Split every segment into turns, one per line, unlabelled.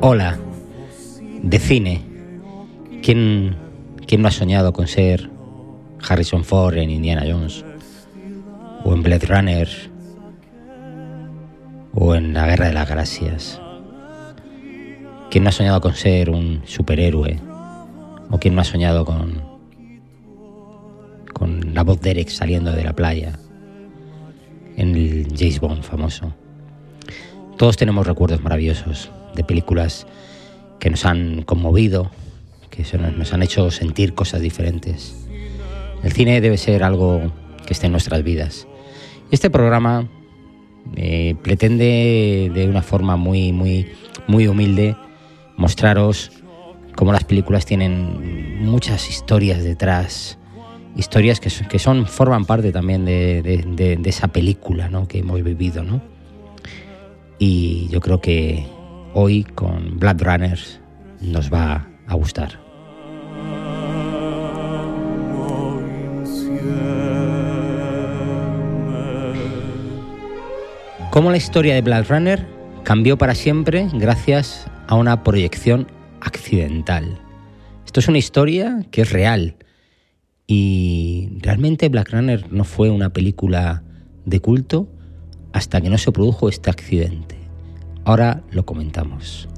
Hola, de cine. ¿Quién, ¿Quién no ha soñado con ser Harrison Ford en Indiana Jones? ¿O en Blade Runner? ¿O en La Guerra de las Galaxias? ¿Quién no ha soñado con ser un superhéroe? ¿O quién no ha soñado con, con la voz de Derek saliendo de la playa? En el James Bond famoso. Todos tenemos recuerdos maravillosos de películas que nos han conmovido, que nos han hecho sentir cosas diferentes. El cine debe ser algo que esté en nuestras vidas. Este programa eh, pretende de una forma muy, muy, muy humilde mostraros cómo las películas tienen muchas historias detrás, historias que, que son, forman parte también de, de, esa película ¿no? que hemos vivido. ¿no? Y yo creo que hoy con Blood Runners nos va a gustar. Cómo la historia de Blood Runner cambió para siempre gracias a una proyección accidental. Esto es una historia que es real y realmente Black Runner no fue una película de culto hasta que no se produjo este accidente. Ahora lo comentamos.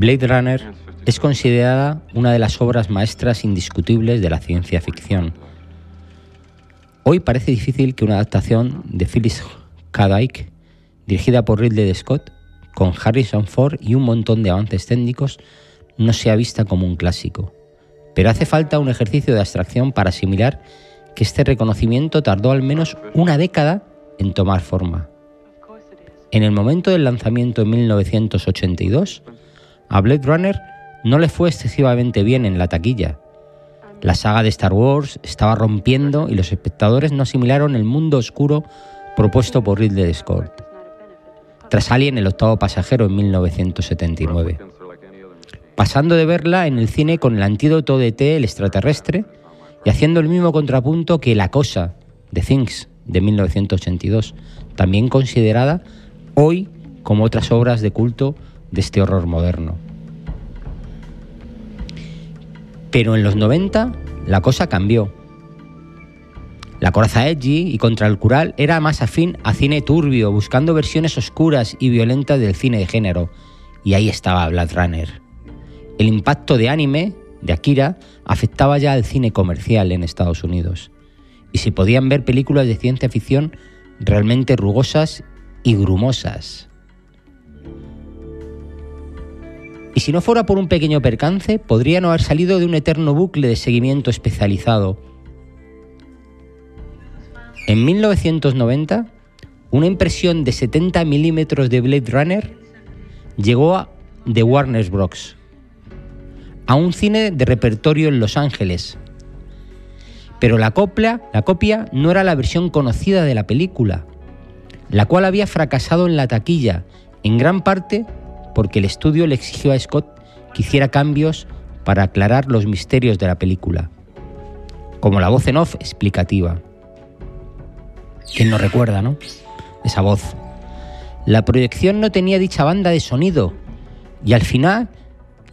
Blade Runner es considerada una de las obras maestras indiscutibles de la ciencia ficción. Hoy parece difícil que una adaptación de Phyllis K. Dyke, dirigida por Ridley Scott, con Harrison Ford y un montón de avances técnicos, no sea vista como un clásico. Pero hace falta un ejercicio de abstracción para asimilar que este reconocimiento tardó al menos una década en tomar forma. En el momento del lanzamiento en 1982, a Blade Runner no le fue excesivamente bien en la taquilla. La saga de Star Wars estaba rompiendo y los espectadores no asimilaron el mundo oscuro propuesto por Ridley Scott. Tras Alien, el octavo pasajero en 1979. Pasando de verla en el cine con el antídoto de T, el extraterrestre, y haciendo el mismo contrapunto que La Cosa, de Things, de 1982, también considerada hoy como otras obras de culto de este horror moderno. Pero en los 90 la cosa cambió. La coraza edgy y contra el cural era más afín a cine turbio, buscando versiones oscuras y violentas del cine de género. Y ahí estaba Blade Runner. El impacto de anime, de Akira, afectaba ya al cine comercial en Estados Unidos. Y se podían ver películas de ciencia ficción realmente rugosas y grumosas. Y si no fuera por un pequeño percance, podría no haber salido de un eterno bucle de seguimiento especializado. En 1990, una impresión de 70 milímetros de Blade Runner llegó a The Warner Bros. a un cine de repertorio en Los Ángeles. Pero la copia, la copia no era la versión conocida de la película, la cual había fracasado en la taquilla, en gran parte porque el estudio le exigió a Scott que hiciera cambios para aclarar los misterios de la película, como la voz en off explicativa. ¿Quién no recuerda, no? Esa voz. La proyección no tenía dicha banda de sonido y al final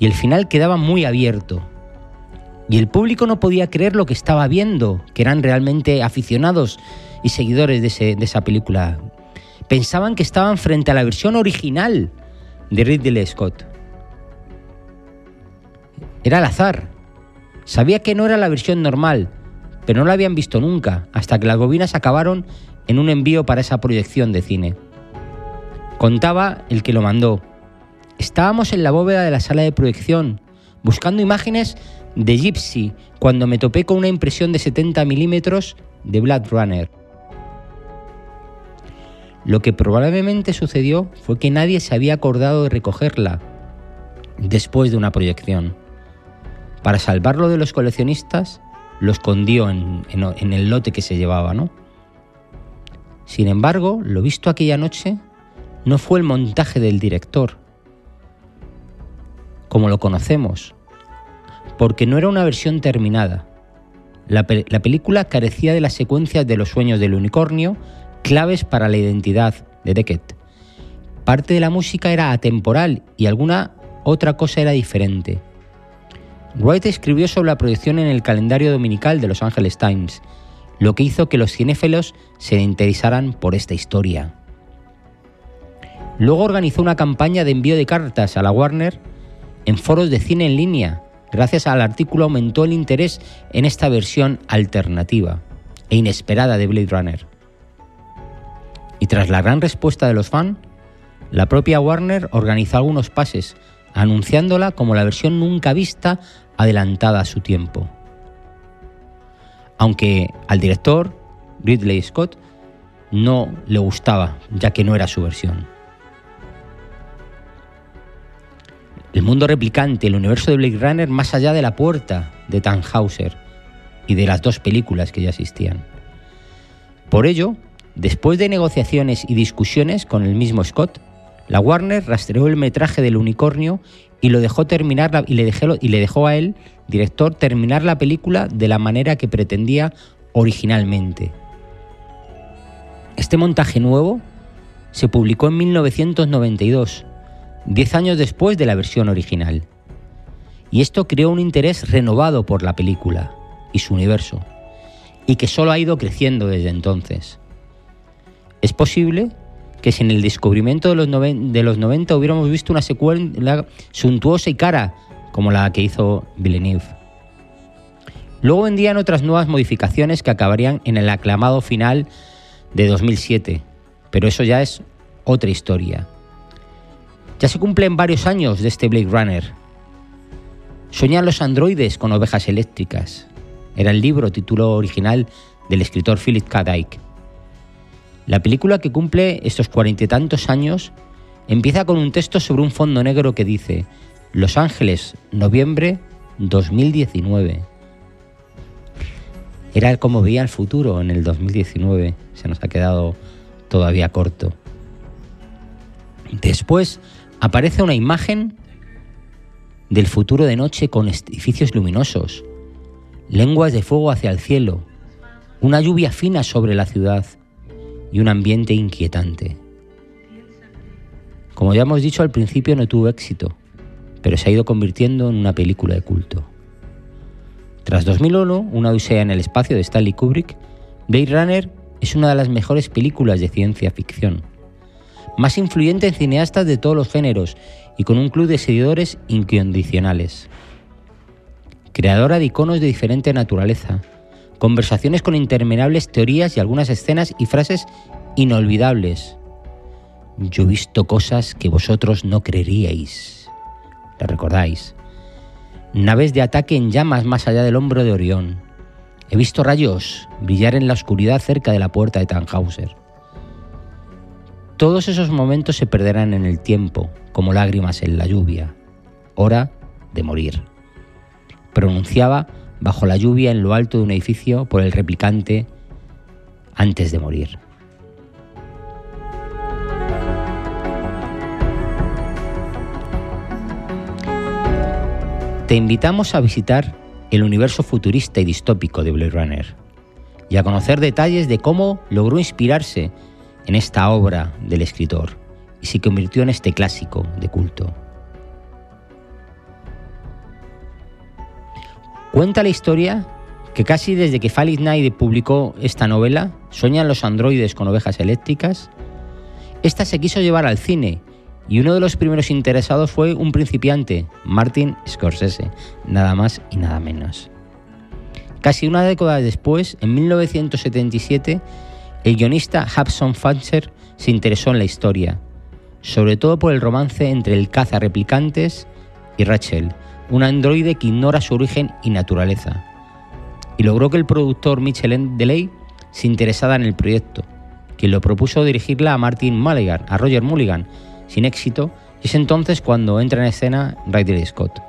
y el final quedaba muy abierto. Y el público no podía creer lo que estaba viendo, que eran realmente aficionados y seguidores de, de esa película. Pensaban que estaban frente a la versión original de Ridley Scott. Era al azar. Sabía que no era la versión normal, pero no la habían visto nunca, hasta que las bobinas acabaron en un envío para esa proyección de cine. Contaba el que lo mandó. Estábamos en la bóveda de la sala de proyección, buscando imágenes de Gypsy cuando me topé con una impresión de 70 milímetros de Blood Runner. Lo que probablemente sucedió fue que nadie se había acordado de recogerla después de una proyección. Para salvarlo de los coleccionistas, lo escondió en, el lote que se llevaba, ¿no? Sin embargo, lo visto aquella noche no fue el montaje del director, como lo conocemos, porque no era una versión terminada. La, película carecía de las secuencias de los sueños del unicornio, claves para la identidad de Beckett. Parte de la música era atemporal y alguna otra cosa era diferente. Wright escribió sobre la proyección en el calendario dominical de Los Angeles Times, lo que hizo que los cinéfilos se interesaran por esta historia. Luego organizó una campaña de envío de cartas a la Warner en foros de cine en línea. Gracias al artículo aumentó el interés en esta versión alternativa e inesperada de Blade Runner. Y tras la gran respuesta de los fans, la propia Warner organizó algunos pases, anunciándola como la versión nunca vista adelantada a su tiempo. Aunque al director, Ridley Scott, no le gustaba, ya que no era su versión. el mundo replicante, el universo de Blade Runner más allá de la puerta de Tannhauser y de las dos películas que ya existían. Por ello, después de negociaciones y discusiones con el mismo Scott, la Warner rastreó el metraje del unicornio y lo dejó terminar y, le dejó, y le dejó a él, director, terminar la película de la manera que pretendía originalmente. Este montaje nuevo se publicó en 1992 diez años después de la versión original. Y esto creó un interés renovado por la película y su universo, y que solo ha ido creciendo desde entonces. Es posible que sin el descubrimiento de los, de los 90 hubiéramos visto una secuela suntuosa y cara como la que hizo Villeneuve. Luego vendían otras nuevas modificaciones que acabarían en el aclamado final de 2007, pero eso ya es otra historia. Ya se cumplen varios años de este Blade Runner. Soñan los androides con ovejas eléctricas. Era el libro título original del escritor Philip K. Dick. La película que cumple estos cuarenta y tantos años empieza con un texto sobre un fondo negro que dice Los Ángeles, noviembre 2019. Era como veía el futuro en el 2019. Se nos ha quedado todavía corto. Después aparece una imagen del futuro de noche con edificios luminosos, lenguas de fuego hacia el cielo, una lluvia fina sobre la ciudad y un ambiente inquietante. Como ya hemos dicho al principio no tuvo éxito, pero se ha ido convirtiendo en una película de culto. Tras 2001, una odisea en el espacio de Stanley Kubrick, Blade Runner es una de las mejores películas de ciencia ficción más influyente en cineastas de todos los géneros y con un club de seguidores incondicionales. Creadora de iconos de diferente naturaleza, conversaciones con interminables teorías y algunas escenas y frases inolvidables. Yo he visto cosas que vosotros no creeríais. ¿La recordáis? Naves de ataque en llamas más allá del hombro de Orión. He visto rayos brillar en la oscuridad cerca de la puerta de Tannhauser. Todos esos momentos se perderán en el tiempo, como lágrimas en la lluvia. Hora de morir. Pronunciaba bajo la lluvia en lo alto de un edificio por el replicante antes de morir. Te invitamos a visitar el universo futurista y distópico de Blade Runner y a conocer detalles de cómo logró inspirarse en esta obra del escritor y se convirtió en este clásico de culto. Cuenta la historia que casi desde que Felix Knight publicó esta novela, Sueñan los androides con ovejas eléctricas, esta se quiso llevar al cine y uno de los primeros interesados fue un principiante, Martin Scorsese, nada más y nada menos. Casi una década después, en 1977, el guionista Hudson Fancher se interesó en la historia, sobre todo por el romance entre el caza replicantes y Rachel, un androide que ignora su origen y naturaleza. Y logró que el productor Michel Delay se interesara en el proyecto, quien lo propuso dirigirla a Martin Mulligan, a Roger Mulligan, sin éxito, y es entonces cuando entra en escena Ridley Scott,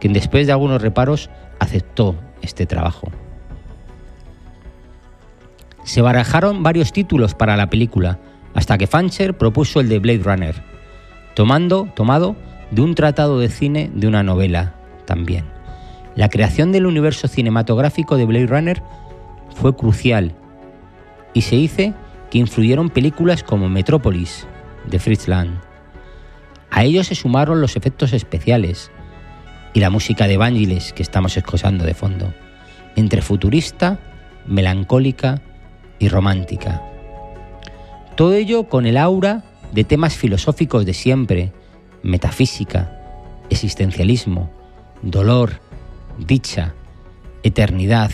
quien después de algunos reparos aceptó este trabajo. Se barajaron varios títulos para la película, hasta que Fancher propuso el de Blade Runner, tomando, tomado de un tratado de cine de una novela también. La creación del universo cinematográfico de Blade Runner fue crucial y se dice que influyeron películas como Metrópolis de Fritz Lang. A ello se sumaron los efectos especiales y la música de Vangelis que estamos escuchando de fondo, entre futurista, melancólica y romántica. Todo ello con el aura de temas filosóficos de siempre, metafísica, existencialismo, dolor, dicha, eternidad,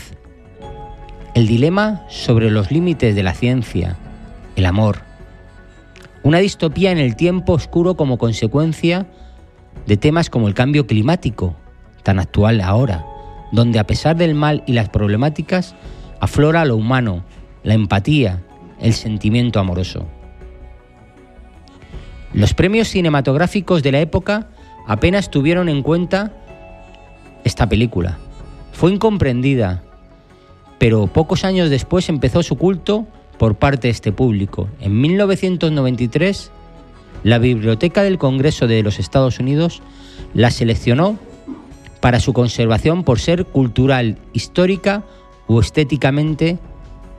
el dilema sobre los límites de la ciencia, el amor, una distopía en el tiempo oscuro como consecuencia de temas como el cambio climático, tan actual ahora, donde a pesar del mal y las problemáticas, aflora lo humano, la empatía, el sentimiento amoroso. Los premios cinematográficos de la época apenas tuvieron en cuenta esta película. Fue incomprendida, pero pocos años después empezó su culto por parte de este público. En 1993, la Biblioteca del Congreso de los Estados Unidos la seleccionó para su conservación por ser cultural, histórica o estéticamente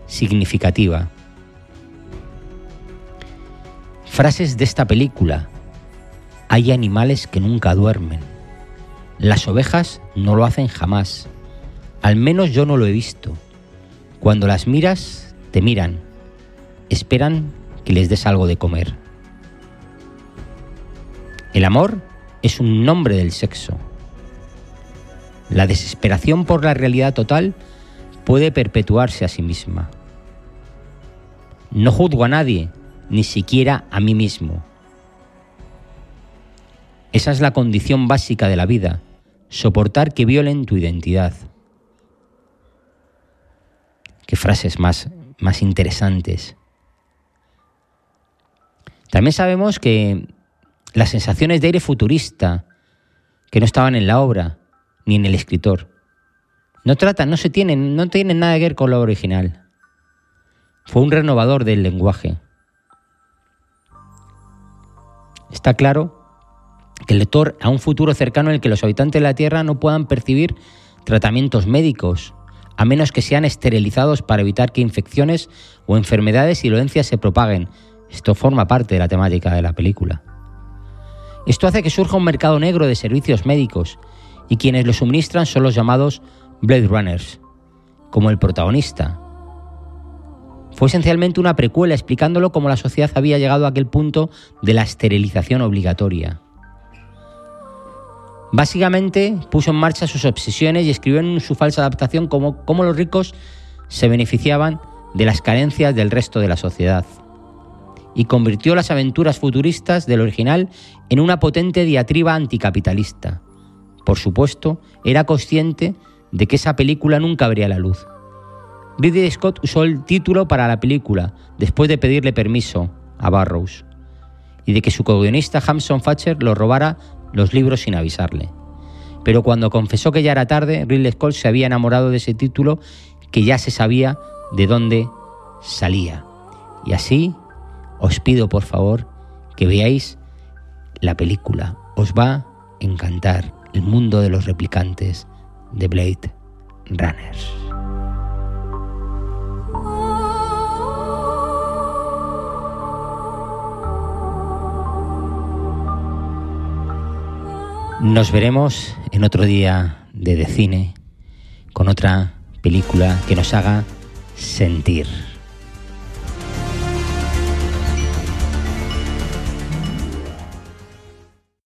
significativa. Frases de esta película. Hay animales que nunca duermen. Las ovejas no lo hacen jamás. Al menos yo no lo he visto. Cuando las miras, te miran. Esperan que les des algo de comer. El amor es un nombre del sexo. La desesperación por la realidad total puede perpetuarse a sí misma. No juzgo a nadie, ni siquiera a mí mismo. Esa es la condición básica de la vida, soportar que violen tu identidad. Qué frases más, más interesantes. También sabemos que las sensaciones de aire futurista, que no estaban en la obra ni en el escritor, no tratan, no se tienen, no tienen nada que ver con lo original. Fue un renovador del lenguaje. Está claro que el lector a un futuro cercano en el que los habitantes de la Tierra no puedan percibir tratamientos médicos, a menos que sean esterilizados para evitar que infecciones o enfermedades y dolencias se propaguen. Esto forma parte de la temática de la película. Esto hace que surja un mercado negro de servicios médicos y quienes lo suministran son los llamados Blade Runners, como el protagonista, fue esencialmente una precuela explicándolo cómo la sociedad había llegado a aquel punto de la esterilización obligatoria. Básicamente puso en marcha sus obsesiones y escribió en su falsa adaptación cómo, cómo los ricos se beneficiaban de las carencias del resto de la sociedad. Y convirtió las aventuras futuristas del original en una potente diatriba anticapitalista. Por supuesto, era consciente de que esa película nunca vería la luz. Ridley Scott usó el título para la película después de pedirle permiso a Barrows y de que su co-guionista Hampson Fatcher lo robara los libros sin avisarle. Pero cuando confesó que ya era tarde, Ridley Scott se había enamorado de ese título que ya se sabía de dónde salía. Y así os pido por favor que veáis la película. Os va a encantar el mundo de los replicantes de Blade Runners. Nos veremos en otro día de, cine con otra película que nos haga sentir.